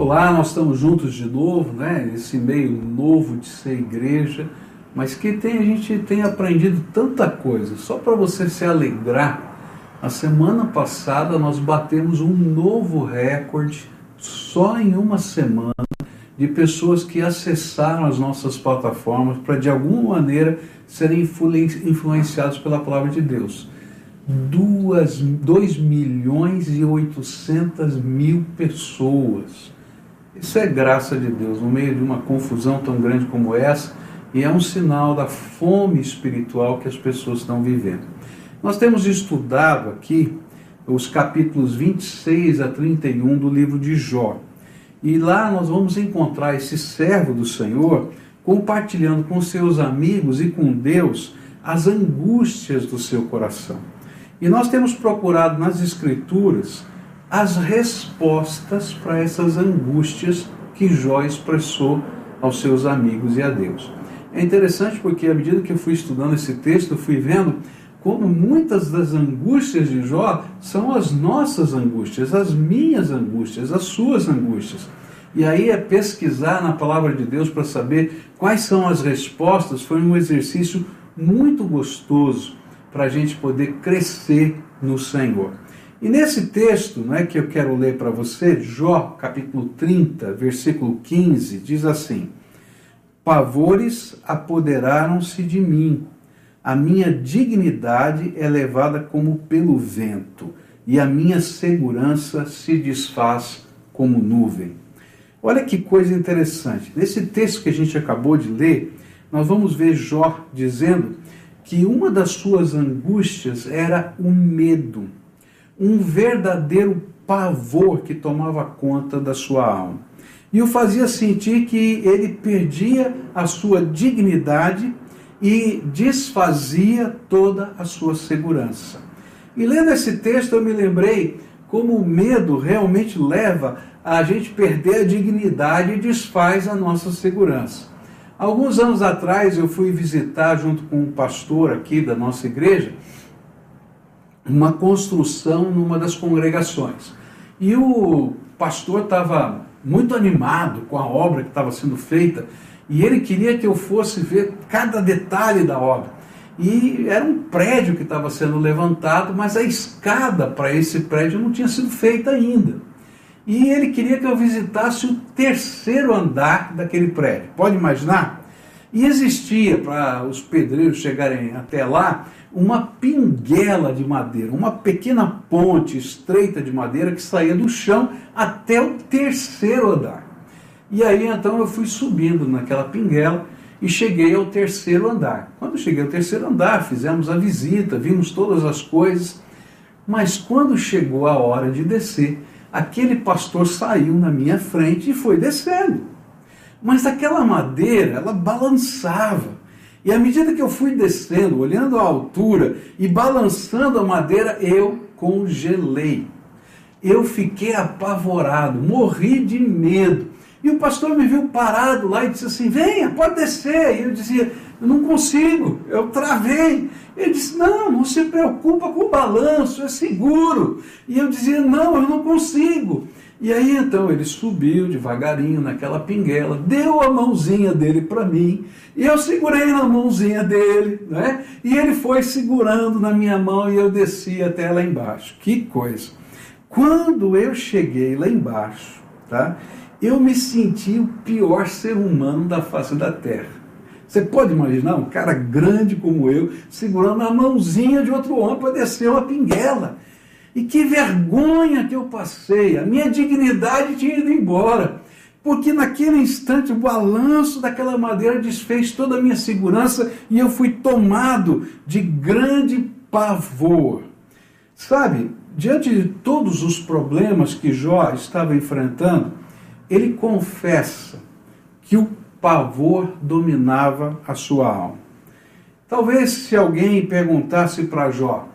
Olá, nós estamos juntos de novo, né? Esse meio novo de ser igreja, mas que tem, a gente tem aprendido tanta coisa. Só para você se alegrar, a semana passada nós batemos um novo recorde, só em uma semana, de pessoas que acessaram as nossas plataformas para de alguma maneira serem influenciados pela palavra de Deus. 2 milhões e 800 mil pessoas isso é graça de Deus, no meio de uma confusão tão grande como essa, e é um sinal da fome espiritual que as pessoas estão vivendo. Nós temos estudado aqui os capítulos 26 a 31 do livro de Jó. E lá nós vamos encontrar esse servo do Senhor compartilhando com seus amigos e com Deus as angústias do seu coração. E nós temos procurado nas Escrituras as respostas para essas angústias que Jó expressou aos seus amigos e a Deus. É interessante porque, à medida que eu fui estudando esse texto, eu fui vendo como muitas das angústias de Jó são as nossas angústias, as minhas angústias, as suas angústias. E aí é pesquisar na palavra de Deus para saber quais são as respostas. Foi um exercício muito gostoso para a gente poder crescer no Senhor. E nesse texto né, que eu quero ler para você, Jó, capítulo 30, versículo 15, diz assim: Pavores apoderaram-se de mim, a minha dignidade é levada como pelo vento, e a minha segurança se desfaz como nuvem. Olha que coisa interessante. Nesse texto que a gente acabou de ler, nós vamos ver Jó dizendo que uma das suas angústias era o medo um verdadeiro pavor que tomava conta da sua alma. E o fazia sentir que ele perdia a sua dignidade e desfazia toda a sua segurança. E lendo esse texto, eu me lembrei como o medo realmente leva a gente perder a dignidade e desfaz a nossa segurança. Alguns anos atrás eu fui visitar junto com um pastor aqui da nossa igreja uma construção numa das congregações. E o pastor estava muito animado com a obra que estava sendo feita e ele queria que eu fosse ver cada detalhe da obra. E era um prédio que estava sendo levantado, mas a escada para esse prédio não tinha sido feita ainda. E ele queria que eu visitasse o terceiro andar daquele prédio. Pode imaginar? E existia, para os pedreiros chegarem até lá, uma pinguela de madeira, uma pequena ponte estreita de madeira que saía do chão até o terceiro andar. E aí então eu fui subindo naquela pinguela e cheguei ao terceiro andar. Quando cheguei ao terceiro andar, fizemos a visita, vimos todas as coisas, mas quando chegou a hora de descer, aquele pastor saiu na minha frente e foi descendo. Mas aquela madeira, ela balançava. E à medida que eu fui descendo, olhando a altura e balançando a madeira, eu congelei. Eu fiquei apavorado, morri de medo. E o pastor me viu parado lá e disse assim: Venha, pode descer. E eu dizia: Eu não consigo, eu travei. Ele disse: Não, não se preocupa com o balanço, é seguro. E eu dizia: Não, eu não consigo. E aí então ele subiu devagarinho naquela pinguela, deu a mãozinha dele para mim, e eu segurei na mãozinha dele, né? E ele foi segurando na minha mão e eu desci até lá embaixo. Que coisa! Quando eu cheguei lá embaixo, tá? Eu me senti o pior ser humano da face da terra. Você pode imaginar um cara grande como eu segurando a mãozinha de outro homem para descer uma pinguela. E que vergonha que eu passei, a minha dignidade tinha ido embora. Porque naquele instante o balanço daquela madeira desfez toda a minha segurança e eu fui tomado de grande pavor. Sabe, diante de todos os problemas que Jó estava enfrentando, ele confessa que o pavor dominava a sua alma. Talvez se alguém perguntasse para Jó,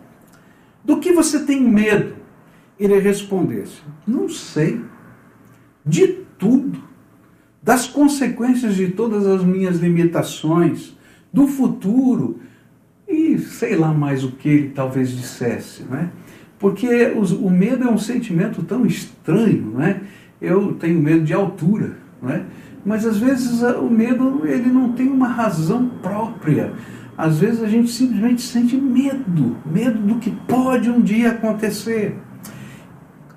do que você tem medo? Ele respondesse: Não sei. De tudo. Das consequências de todas as minhas limitações, do futuro e sei lá mais o que ele talvez dissesse, né? Porque o medo é um sentimento tão estranho, né? eu tenho medo de altura, não é? Mas às vezes o medo ele não tem uma razão própria. Às vezes a gente simplesmente sente medo, medo do que pode um dia acontecer.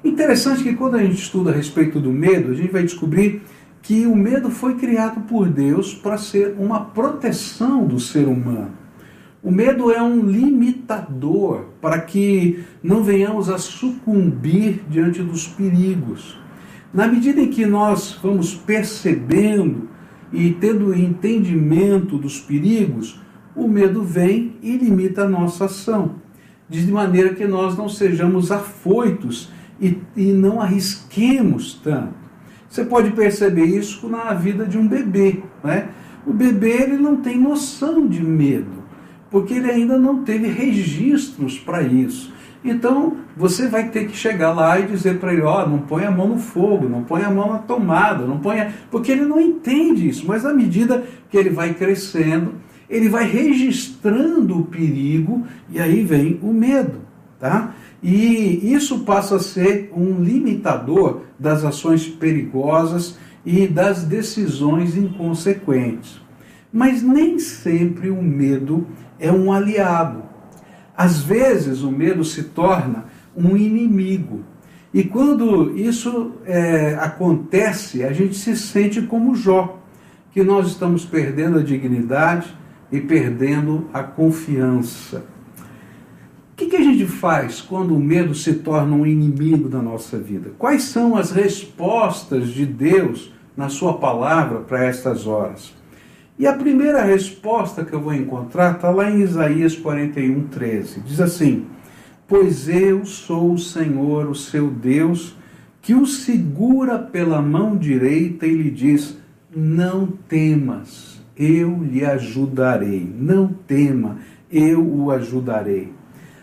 Interessante que quando a gente estuda a respeito do medo, a gente vai descobrir que o medo foi criado por Deus para ser uma proteção do ser humano. O medo é um limitador para que não venhamos a sucumbir diante dos perigos. Na medida em que nós vamos percebendo e tendo entendimento dos perigos, o medo vem e limita a nossa ação, de maneira que nós não sejamos afoitos e, e não arrisquemos tanto. Você pode perceber isso na vida de um bebê. Né? O bebê ele não tem noção de medo, porque ele ainda não teve registros para isso. Então você vai ter que chegar lá e dizer para ele: ó, oh, não põe a mão no fogo, não põe a mão na tomada, não põe. Porque ele não entende isso, mas à medida que ele vai crescendo, ele vai registrando o perigo e aí vem o medo, tá? E isso passa a ser um limitador das ações perigosas e das decisões inconsequentes. Mas nem sempre o medo é um aliado. Às vezes o medo se torna um inimigo. E quando isso é, acontece, a gente se sente como Jó, que nós estamos perdendo a dignidade e perdendo a confiança que, que a gente faz quando o medo se torna um inimigo da nossa vida? Quais são as respostas de Deus na Sua palavra para estas horas? E a primeira resposta que eu vou encontrar está lá em Isaías 41, 13. Diz assim: Pois eu sou o Senhor, o seu Deus, que o segura pela mão direita e lhe diz: Não temas, eu lhe ajudarei. Não tema, eu o ajudarei.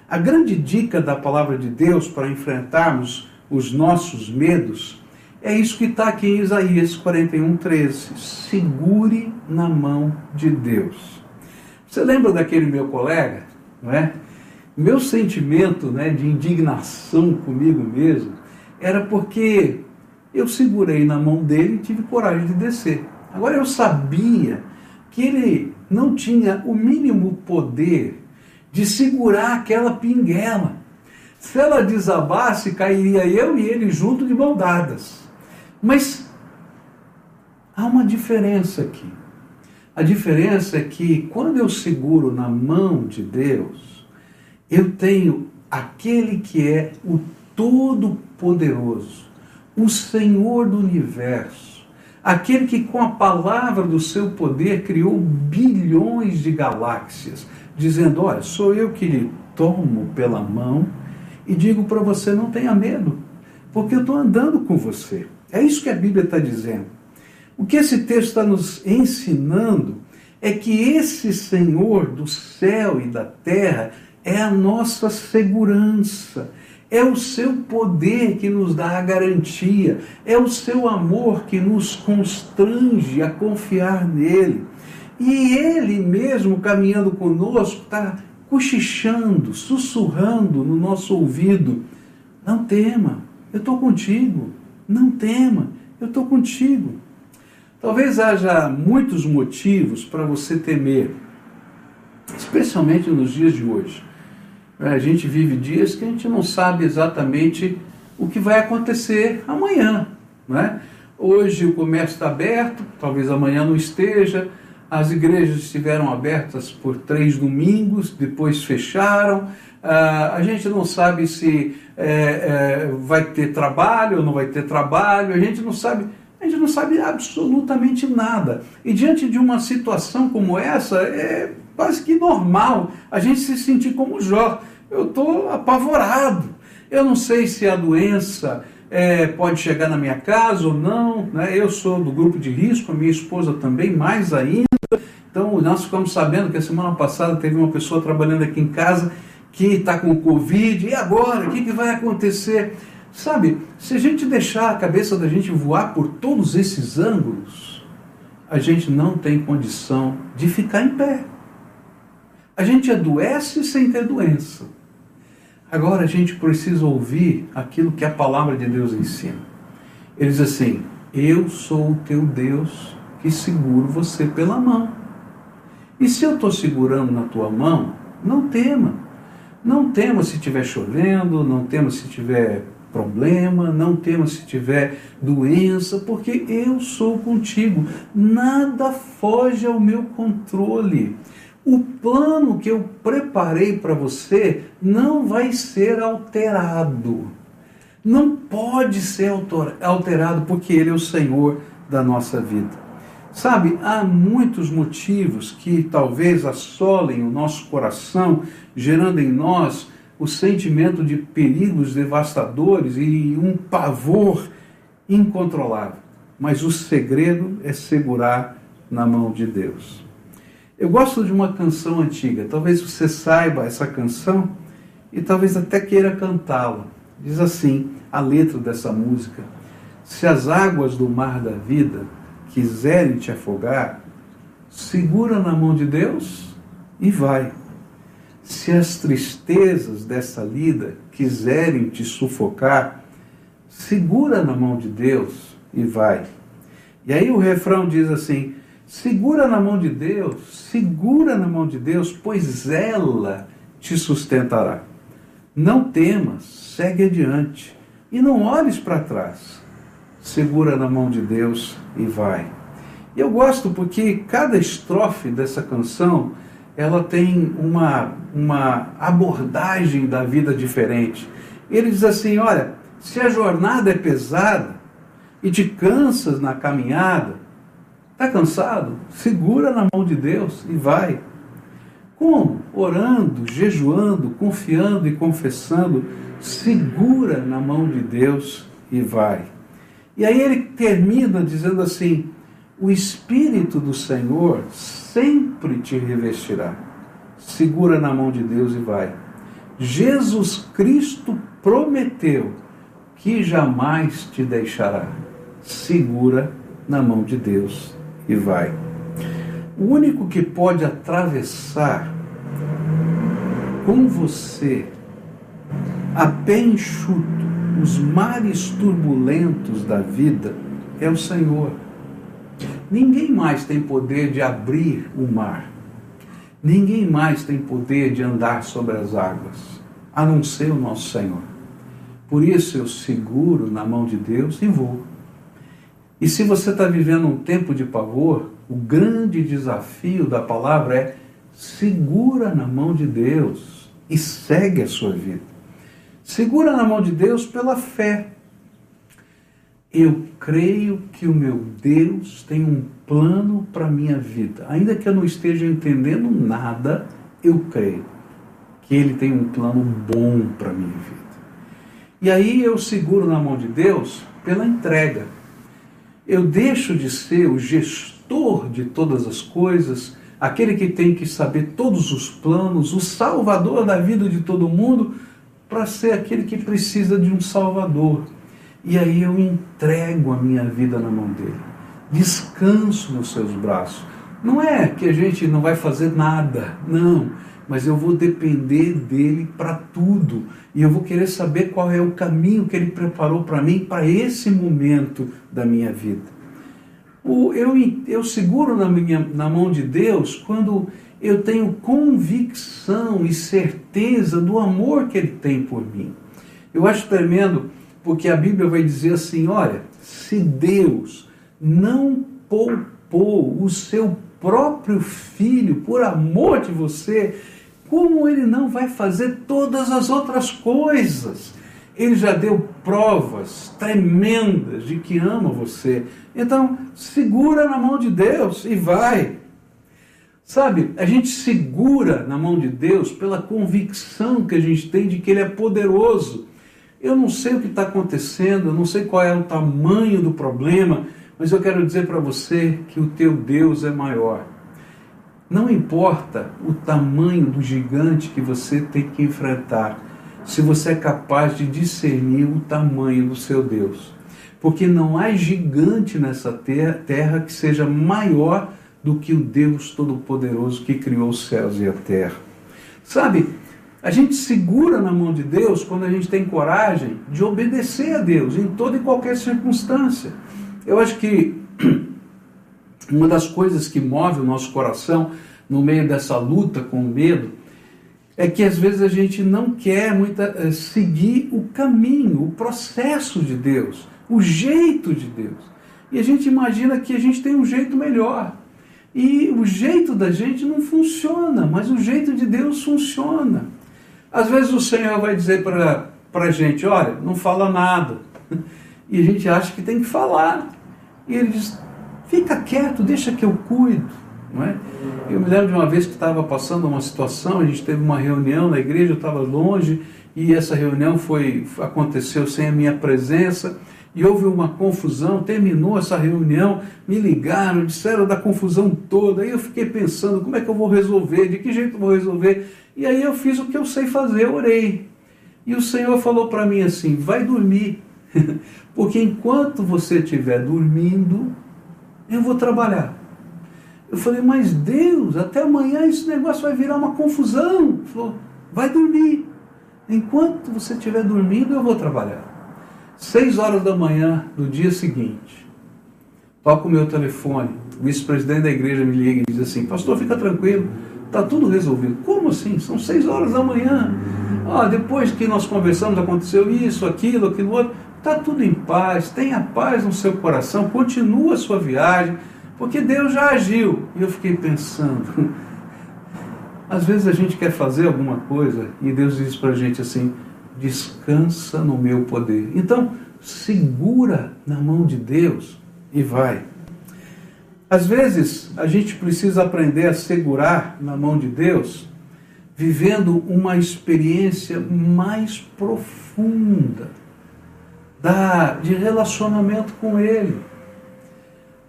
A grande dica da palavra de Deus para enfrentarmos os nossos medos é isso que está aqui em Isaías 41, 13. Segure na mão de Deus. Você lembra daquele meu colega? Não é? Meu sentimento né, de indignação comigo mesmo era porque eu segurei na mão dele e tive coragem de descer. Agora eu sabia que ele não tinha o mínimo poder de segurar aquela pinguela. Se ela desabasse, cairia eu e ele junto de mão dadas. Mas há uma diferença aqui. A diferença é que quando eu seguro na mão de Deus, eu tenho aquele que é o Todo-Poderoso, o Senhor do universo, aquele que com a palavra do seu poder criou bilhões de galáxias, dizendo: Olha, sou eu que lhe tomo pela mão e digo para você: não tenha medo, porque eu estou andando com você. É isso que a Bíblia está dizendo. O que esse texto está nos ensinando é que esse Senhor do céu e da terra é a nossa segurança. É o seu poder que nos dá a garantia, é o seu amor que nos constrange a confiar nele. E ele mesmo caminhando conosco está cochichando, sussurrando no nosso ouvido: Não tema, eu estou contigo. Não tema, eu estou contigo. Talvez haja muitos motivos para você temer, especialmente nos dias de hoje. A gente vive dias que a gente não sabe exatamente o que vai acontecer amanhã. Né? Hoje o comércio está aberto, talvez amanhã não esteja as igrejas estiveram abertas por três domingos, depois fecharam. Ah, a gente não sabe se é, é, vai ter trabalho ou não vai ter trabalho. A gente não sabe. A gente não sabe absolutamente nada. E diante de uma situação como essa, é quase que normal a gente se sentir como Jó. Eu estou apavorado. Eu não sei se a doença é, pode chegar na minha casa ou não. Né? Eu sou do grupo de risco, a minha esposa também, mais ainda. Então, nós ficamos sabendo que a semana passada teve uma pessoa trabalhando aqui em casa que está com Covid. E agora? O que, que vai acontecer? Sabe, se a gente deixar a cabeça da gente voar por todos esses ângulos, a gente não tem condição de ficar em pé. A gente adoece sem ter doença. Agora a gente precisa ouvir aquilo que a palavra de Deus ensina. Ele diz assim: Eu sou o teu Deus que seguro você pela mão. E se eu estou segurando na tua mão, não tema. Não tema se estiver chovendo, não tema se estiver problema, não tema se tiver doença, porque eu sou contigo. Nada foge ao meu controle. O plano que eu preparei para você não vai ser alterado. Não pode ser alterado porque Ele é o Senhor da nossa vida. Sabe, há muitos motivos que talvez assolem o nosso coração, gerando em nós o sentimento de perigos devastadores e um pavor incontrolável. Mas o segredo é segurar na mão de Deus. Eu gosto de uma canção antiga, talvez você saiba essa canção e talvez até queira cantá-la. Diz assim a letra dessa música: Se as águas do mar da vida quiserem te afogar, segura na mão de Deus e vai. Se as tristezas dessa lida quiserem te sufocar, segura na mão de Deus e vai. E aí o refrão diz assim: segura na mão de Deus, segura na mão de Deus, pois ela te sustentará. Não temas, segue adiante e não olhes para trás. Segura na mão de Deus e vai. Eu gosto porque cada estrofe dessa canção ela tem uma, uma abordagem da vida diferente. Ele diz assim: olha, se a jornada é pesada e te cansas na caminhada, está cansado? Segura na mão de Deus e vai. Como? Orando, jejuando, confiando e confessando. Segura na mão de Deus e vai. E aí ele termina dizendo assim: o Espírito do Senhor sempre te revestirá. Segura na mão de Deus e vai. Jesus Cristo prometeu que jamais te deixará. Segura na mão de Deus e vai. O único que pode atravessar com você a pé enxuto os mares turbulentos da vida é o Senhor. Ninguém mais tem poder de abrir o mar. Ninguém mais tem poder de andar sobre as águas, a não ser o nosso Senhor. Por isso eu seguro na mão de Deus e vou. E se você está vivendo um tempo de pavor, o grande desafio da palavra é segura na mão de Deus e segue a sua vida. Segura na mão de Deus pela fé. Eu creio que o meu Deus tem um plano para a minha vida. Ainda que eu não esteja entendendo nada, eu creio que Ele tem um plano bom para a minha vida. E aí eu seguro na mão de Deus pela entrega. Eu deixo de ser o gestor de todas as coisas, aquele que tem que saber todos os planos, o salvador da vida de todo mundo, para ser aquele que precisa de um salvador e aí eu entrego a minha vida na mão dele. Descanso nos seus braços. Não é que a gente não vai fazer nada, não, mas eu vou depender dele para tudo. E eu vou querer saber qual é o caminho que ele preparou para mim para esse momento da minha vida. O, eu, eu seguro na, minha, na mão de Deus quando eu tenho convicção e certeza do amor que ele tem por mim. Eu acho tremendo porque a Bíblia vai dizer assim: olha, se Deus não poupou o seu próprio filho por amor de você, como ele não vai fazer todas as outras coisas? Ele já deu provas tremendas de que ama você. Então, segura na mão de Deus e vai. Sabe, a gente segura na mão de Deus pela convicção que a gente tem de que Ele é poderoso eu não sei o que está acontecendo, eu não sei qual é o tamanho do problema, mas eu quero dizer para você que o teu Deus é maior. Não importa o tamanho do gigante que você tem que enfrentar, se você é capaz de discernir o tamanho do seu Deus. Porque não há gigante nessa terra que seja maior do que o Deus Todo-Poderoso que criou os céus e a terra. Sabe, A gente segura na mão de Deus quando a gente tem coragem de obedecer a Deus em toda e qualquer circunstância. Eu acho que uma das coisas que move o nosso coração no meio dessa luta com o medo é que às vezes a gente não quer muita, eh, seguir o caminho, o processo de Deus, o jeito de Deus. E a gente imagina que a gente tem um jeito melhor. E o jeito da gente não funciona, mas o jeito de Deus funciona. Às vezes o Senhor vai dizer para a gente: olha, não fala nada. E a gente acha que tem que falar. E ele diz: fica quieto, deixa que eu cuido. Não é? Eu me lembro de uma vez que estava passando uma situação, a gente teve uma reunião na igreja, eu estava longe, e essa reunião foi aconteceu sem a minha presença e houve uma confusão, terminou essa reunião, me ligaram, disseram da confusão toda, aí eu fiquei pensando, como é que eu vou resolver, de que jeito eu vou resolver? E aí eu fiz o que eu sei fazer, orei. E o Senhor falou para mim assim: vai dormir, porque enquanto você estiver dormindo, eu vou trabalhar. Eu falei, mas Deus, até amanhã esse negócio vai virar uma confusão. Ele falou, vai dormir. Enquanto você estiver dormindo, eu vou trabalhar. Seis horas da manhã do dia seguinte, toco o meu telefone, o vice-presidente da igreja me liga e diz assim, pastor, fica tranquilo, está tudo resolvido. Como assim? São seis horas da manhã. Ah, depois que nós conversamos, aconteceu isso, aquilo, aquilo outro. Está tudo em paz, tenha paz no seu coração, continua a sua viagem, porque Deus já agiu. E eu fiquei pensando, às vezes a gente quer fazer alguma coisa e Deus diz para a gente assim: descansa no meu poder. Então, segura na mão de Deus e vai. Às vezes, a gente precisa aprender a segurar na mão de Deus, vivendo uma experiência mais profunda da, de relacionamento com Ele.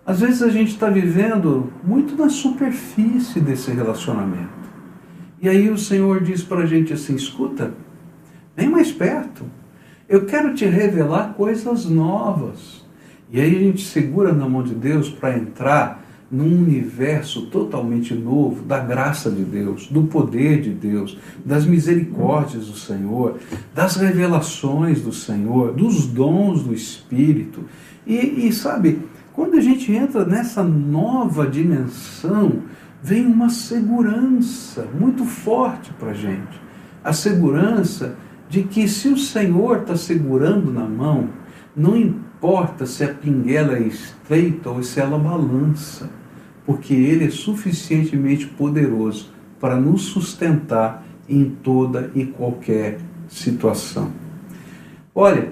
Às vezes a gente está vivendo muito na superfície desse relacionamento. E aí o Senhor diz para a gente assim: escuta, Vem mais perto. Eu quero te revelar coisas novas. E aí a gente segura na mão de Deus para entrar num universo totalmente novo da graça de Deus, do poder de Deus, das misericórdias do Senhor, das revelações do Senhor, dos dons do Espírito. E, e sabe, quando a gente entra nessa nova dimensão, vem uma segurança muito forte para a gente. A segurança de que se o Senhor está segurando na mão, não importa se a pinguela é estreita ou se ela balança, porque Ele é suficientemente poderoso para nos sustentar em toda e qualquer situação. Olha,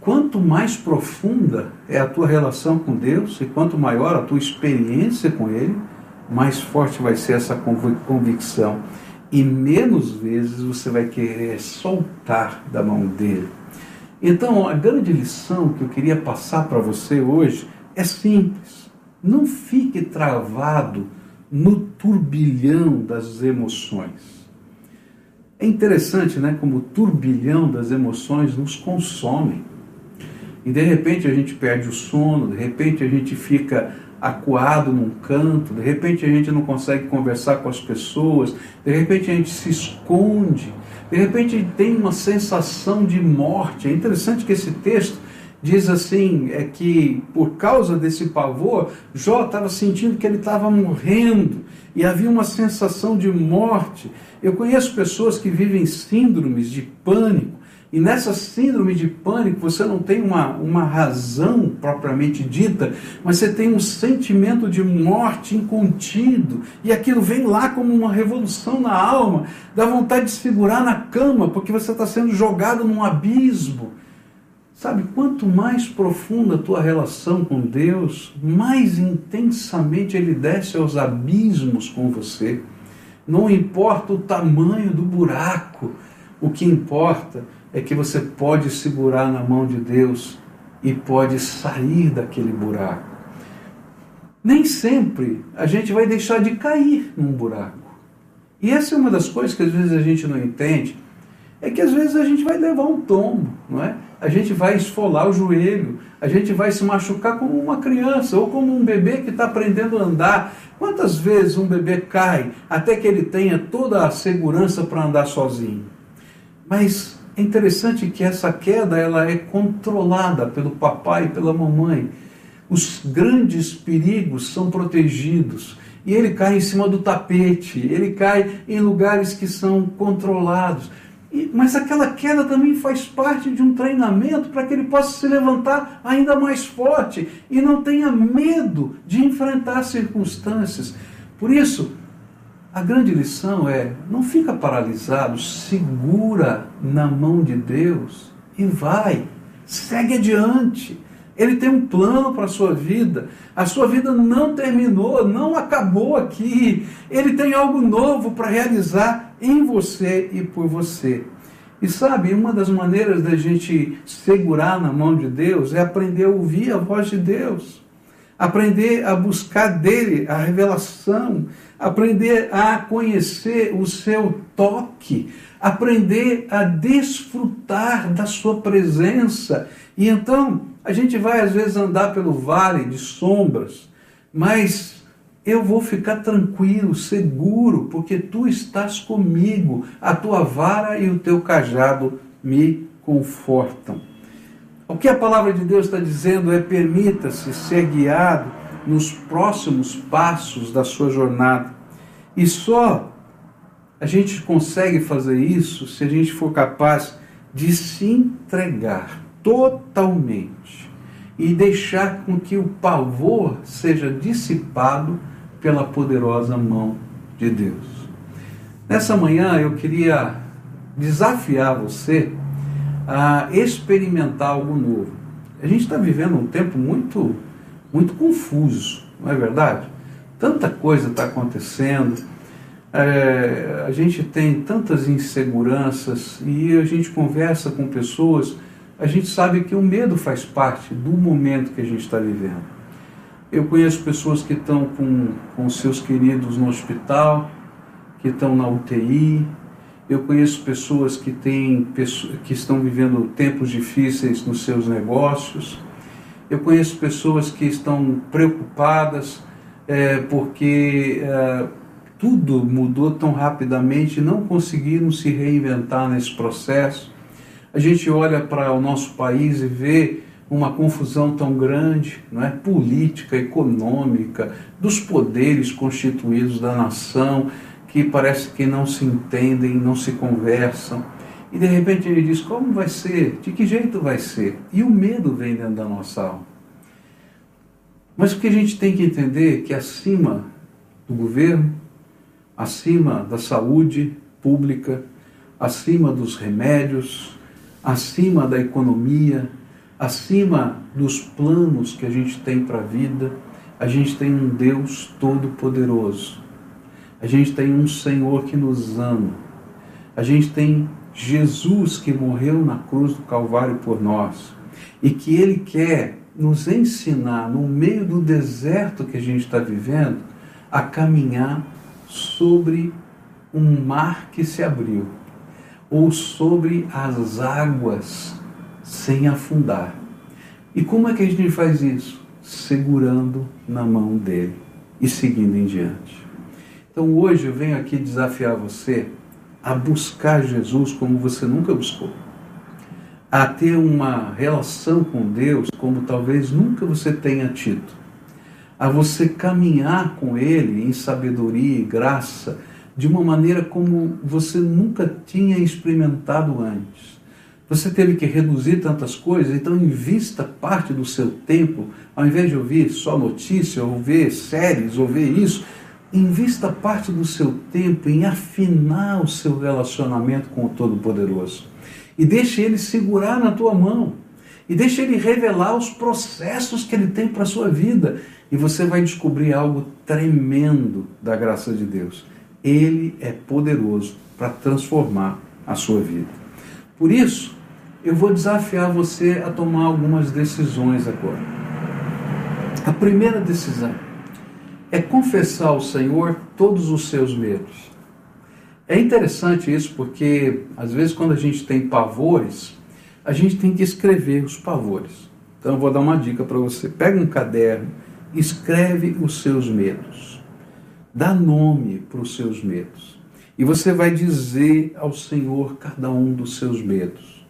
quanto mais profunda é a tua relação com Deus e quanto maior a tua experiência com Ele, mais forte vai ser essa convicção e menos vezes você vai querer soltar da mão dele. Então, a grande lição que eu queria passar para você hoje é simples. Não fique travado no turbilhão das emoções. É interessante, né, como o turbilhão das emoções nos consome. E de repente a gente perde o sono, de repente a gente fica acuado num canto, de repente a gente não consegue conversar com as pessoas, de repente a gente se esconde, de repente tem uma sensação de morte. É interessante que esse texto diz assim, é que por causa desse pavor, Jó estava sentindo que ele estava morrendo e havia uma sensação de morte. Eu conheço pessoas que vivem síndromes de pânico, e nessa síndrome de pânico, você não tem uma, uma razão propriamente dita, mas você tem um sentimento de morte incontido. E aquilo vem lá como uma revolução na alma, dá vontade de se segurar na cama, porque você está sendo jogado num abismo. Sabe, quanto mais profunda a tua relação com Deus, mais intensamente Ele desce aos abismos com você. Não importa o tamanho do buraco, o que importa é que você pode segurar na mão de Deus e pode sair daquele buraco. Nem sempre a gente vai deixar de cair num buraco. E essa é uma das coisas que às vezes a gente não entende, é que às vezes a gente vai levar um tombo, não é? A gente vai esfolar o joelho, a gente vai se machucar como uma criança ou como um bebê que está aprendendo a andar. Quantas vezes um bebê cai até que ele tenha toda a segurança para andar sozinho? Mas é interessante que essa queda ela é controlada pelo papai e pela mamãe. Os grandes perigos são protegidos. E ele cai em cima do tapete, ele cai em lugares que são controlados. E, mas aquela queda também faz parte de um treinamento para que ele possa se levantar ainda mais forte e não tenha medo de enfrentar circunstâncias. Por isso, a grande lição é: não fica paralisado, segura na mão de Deus e vai, segue adiante. Ele tem um plano para a sua vida. A sua vida não terminou, não acabou aqui. Ele tem algo novo para realizar em você e por você. E sabe, uma das maneiras da gente segurar na mão de Deus é aprender a ouvir a voz de Deus, aprender a buscar dele a revelação, aprender a conhecer o seu toque, aprender a desfrutar da sua presença. E então, a gente vai às vezes andar pelo vale de sombras, mas eu vou ficar tranquilo, seguro, porque tu estás comigo, a tua vara e o teu cajado me confortam. O que a palavra de Deus está dizendo é: permita-se ser guiado nos próximos passos da sua jornada. E só a gente consegue fazer isso se a gente for capaz de se entregar totalmente e deixar com que o pavor seja dissipado pela poderosa mão de Deus. Nessa manhã eu queria desafiar você a experimentar algo novo. A gente está vivendo um tempo muito, muito confuso, não é verdade? Tanta coisa está acontecendo, é, a gente tem tantas inseguranças e a gente conversa com pessoas a gente sabe que o medo faz parte do momento que a gente está vivendo. Eu conheço pessoas que estão com, com seus queridos no hospital, que estão na UTI. Eu conheço pessoas que, têm, que estão vivendo tempos difíceis nos seus negócios. Eu conheço pessoas que estão preocupadas é, porque é, tudo mudou tão rapidamente não conseguiram se reinventar nesse processo a gente olha para o nosso país e vê uma confusão tão grande, não é? política, econômica, dos poderes constituídos da nação, que parece que não se entendem, não se conversam. E de repente ele diz: como vai ser? De que jeito vai ser? E o medo vem dentro da nossa alma. Mas o que a gente tem que entender é que acima do governo, acima da saúde pública, acima dos remédios, acima da economia, acima dos planos que a gente tem para a vida, a gente tem um Deus todo-poderoso. A gente tem um Senhor que nos ama. A gente tem Jesus que morreu na cruz do Calvário por nós e que Ele quer nos ensinar, no meio do deserto que a gente está vivendo, a caminhar sobre um mar que se abriu ou sobre as águas sem afundar. E como é que a gente faz isso? Segurando na mão dele e seguindo em diante. Então hoje eu venho aqui desafiar você a buscar Jesus como você nunca buscou, a ter uma relação com Deus como talvez nunca você tenha tido, a você caminhar com Ele em sabedoria e graça de uma maneira como você nunca tinha experimentado antes. Você teve que reduzir tantas coisas, então invista parte do seu tempo, ao invés de ouvir só notícia, ou ver séries, ou ver isso, invista parte do seu tempo em afinar o seu relacionamento com o Todo-Poderoso. E deixe ele segurar na tua mão. E deixe ele revelar os processos que ele tem para a sua vida. E você vai descobrir algo tremendo da graça de Deus. Ele é poderoso para transformar a sua vida. Por isso, eu vou desafiar você a tomar algumas decisões agora. A primeira decisão é confessar ao Senhor todos os seus medos. É interessante isso porque, às vezes, quando a gente tem pavores, a gente tem que escrever os pavores. Então, eu vou dar uma dica para você: pega um caderno, escreve os seus medos. Dá nome para os seus medos. e você vai dizer ao Senhor cada um dos seus medos.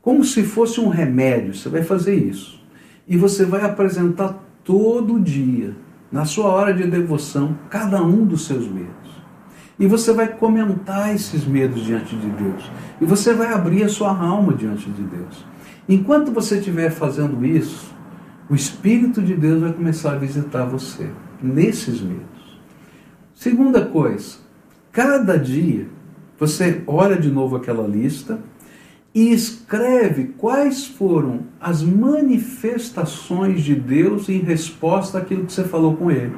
Como se fosse um remédio, você vai fazer isso. E você vai apresentar todo dia, na sua hora de devoção, cada um dos seus medos. E você vai comentar esses medos diante de Deus. E você vai abrir a sua alma diante de Deus. Enquanto você estiver fazendo isso, o Espírito de Deus vai começar a visitar você nesses medos. Segunda coisa, cada dia você olha de novo aquela lista e escreve quais foram as manifestações de Deus em resposta àquilo que você falou com ele.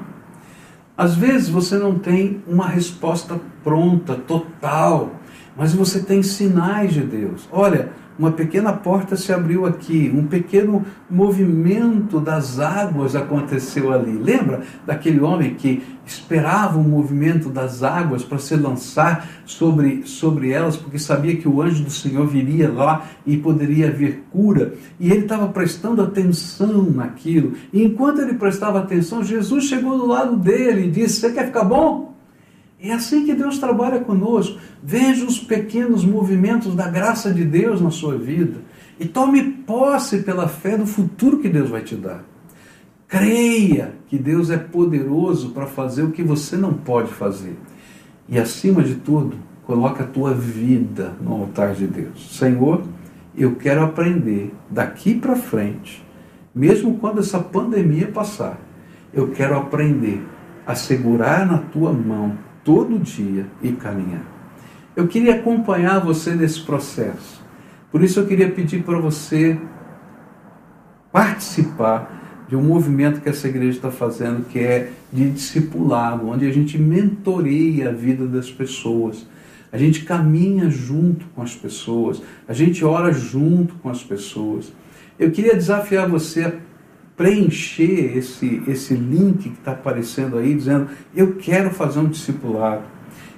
Às vezes você não tem uma resposta pronta, total, mas você tem sinais de Deus. Olha, uma pequena porta se abriu aqui, um pequeno movimento das águas aconteceu ali. Lembra daquele homem que esperava o movimento das águas para se lançar sobre, sobre elas, porque sabia que o anjo do Senhor viria lá e poderia haver cura? E ele estava prestando atenção naquilo. E enquanto ele prestava atenção, Jesus chegou do lado dele e disse: Você quer ficar bom? É assim que Deus trabalha conosco. Veja os pequenos movimentos da graça de Deus na sua vida e tome posse pela fé do futuro que Deus vai te dar. Creia que Deus é poderoso para fazer o que você não pode fazer. E acima de tudo, coloca a tua vida no altar de Deus. Senhor, eu quero aprender daqui para frente, mesmo quando essa pandemia passar, eu quero aprender a segurar na tua mão todo dia e caminhar. Eu queria acompanhar você nesse processo. Por isso eu queria pedir para você participar de um movimento que essa igreja está fazendo, que é de discipulado, onde a gente mentoreia a vida das pessoas. A gente caminha junto com as pessoas, a gente ora junto com as pessoas. Eu queria desafiar você a preencher esse, esse link que está aparecendo aí, dizendo: Eu quero fazer um discipulado.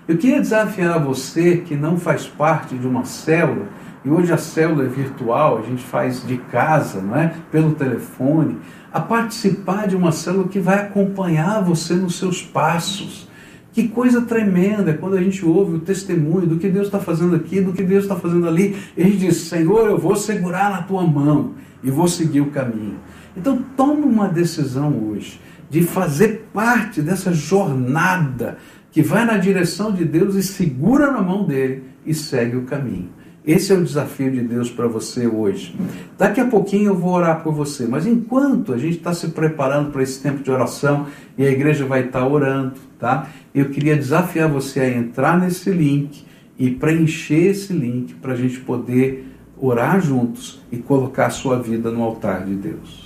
Eu queria desafiar você que não faz parte de uma célula, e hoje a célula é virtual, a gente faz de casa, não é? pelo telefone, a participar de uma célula que vai acompanhar você nos seus passos. Que coisa tremenda quando a gente ouve o testemunho do que Deus está fazendo aqui, do que Deus está fazendo ali. E a gente diz: Senhor, eu vou segurar na tua mão e vou seguir o caminho. Então tome uma decisão hoje de fazer parte dessa jornada que vai na direção de Deus e segura na mão dele e segue o caminho. Esse é o desafio de Deus para você hoje. Daqui a pouquinho eu vou orar por você, mas enquanto a gente está se preparando para esse tempo de oração e a igreja vai estar tá orando, tá? Eu queria desafiar você a entrar nesse link e preencher esse link para a gente poder orar juntos e colocar a sua vida no altar de Deus.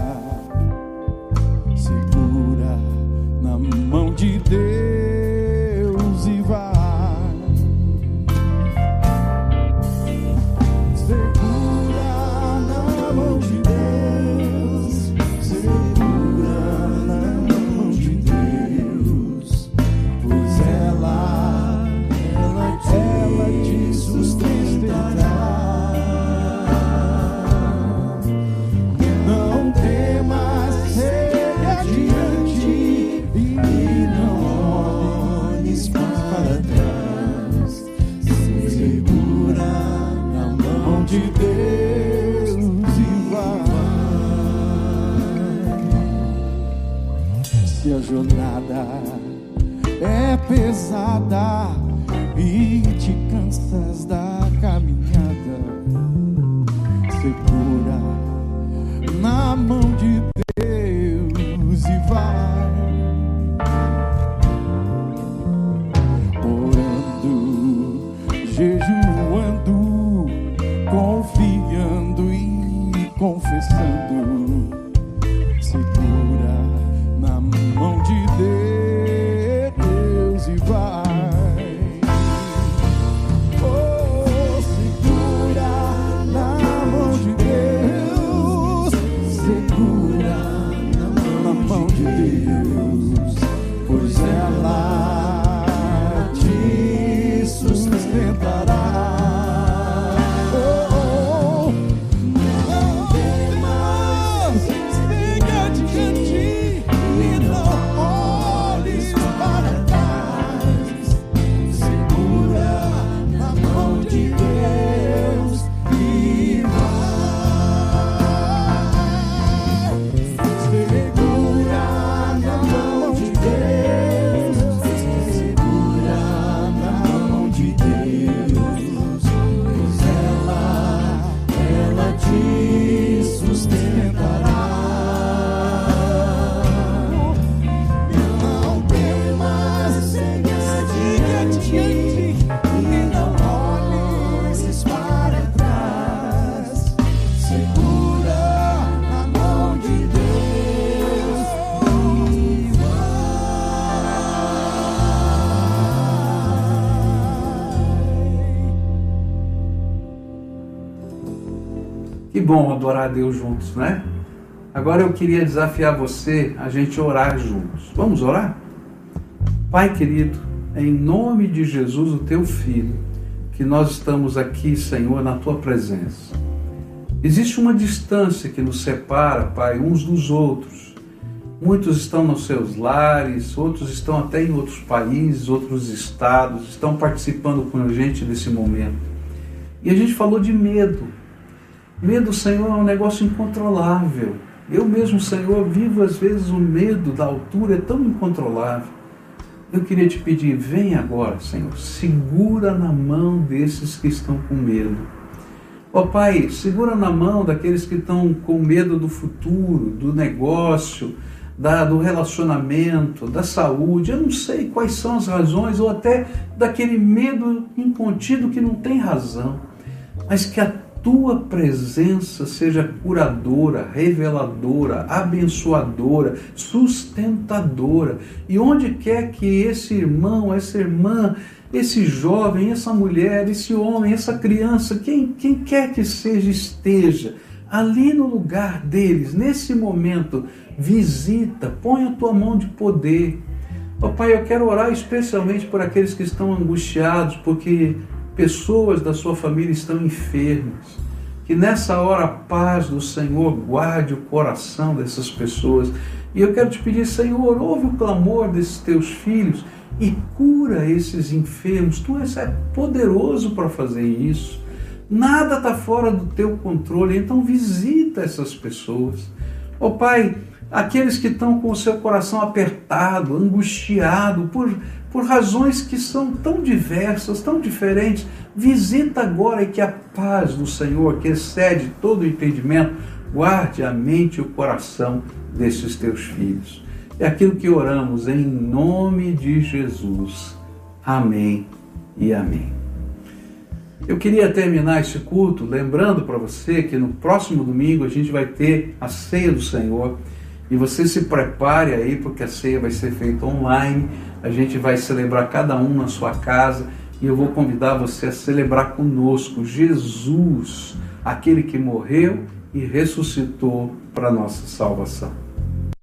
jornada. É pesada e te cansas da bom adorar a Deus juntos, né? Agora eu queria desafiar você a gente orar juntos. Vamos orar? Pai querido, em nome de Jesus, o teu filho, que nós estamos aqui, Senhor, na tua presença. Existe uma distância que nos separa, Pai, uns dos outros. Muitos estão nos seus lares, outros estão até em outros países, outros estados, estão participando com a gente nesse momento. E a gente falou de medo. Medo, Senhor, é um negócio incontrolável. Eu mesmo, Senhor, vivo às vezes o medo da altura, é tão incontrolável. Eu queria te pedir, vem agora, Senhor, segura na mão desses que estão com medo. Ó oh, Pai, segura na mão daqueles que estão com medo do futuro, do negócio, da, do relacionamento, da saúde. Eu não sei quais são as razões, ou até daquele medo incontido que não tem razão, mas que a tua presença seja curadora, reveladora, abençoadora, sustentadora. E onde quer que esse irmão, essa irmã, esse jovem, essa mulher, esse homem, essa criança, quem, quem quer que seja, esteja ali no lugar deles, nesse momento, visita, põe a tua mão de poder. Oh, Pai, eu quero orar especialmente por aqueles que estão angustiados, porque pessoas da sua família estão enfermas. Que nessa hora a paz do Senhor guarde o coração dessas pessoas. E eu quero te pedir, Senhor, ouve o clamor desses teus filhos e cura esses enfermos. Tu és poderoso para fazer isso. Nada está fora do teu controle, então visita essas pessoas. Ó oh, Pai, aqueles que estão com o seu coração apertado, angustiado, por, por razões que são tão diversas, tão diferentes, visita agora e que a paz do Senhor, que excede todo o entendimento, guarde a mente e o coração desses teus filhos. É aquilo que oramos em nome de Jesus. Amém e amém. Eu queria terminar esse culto lembrando para você que no próximo domingo a gente vai ter a ceia do Senhor e você se prepare aí, porque a ceia vai ser feita online. A gente vai celebrar cada um na sua casa. E eu vou convidar você a celebrar conosco Jesus, aquele que morreu e ressuscitou para nossa salvação.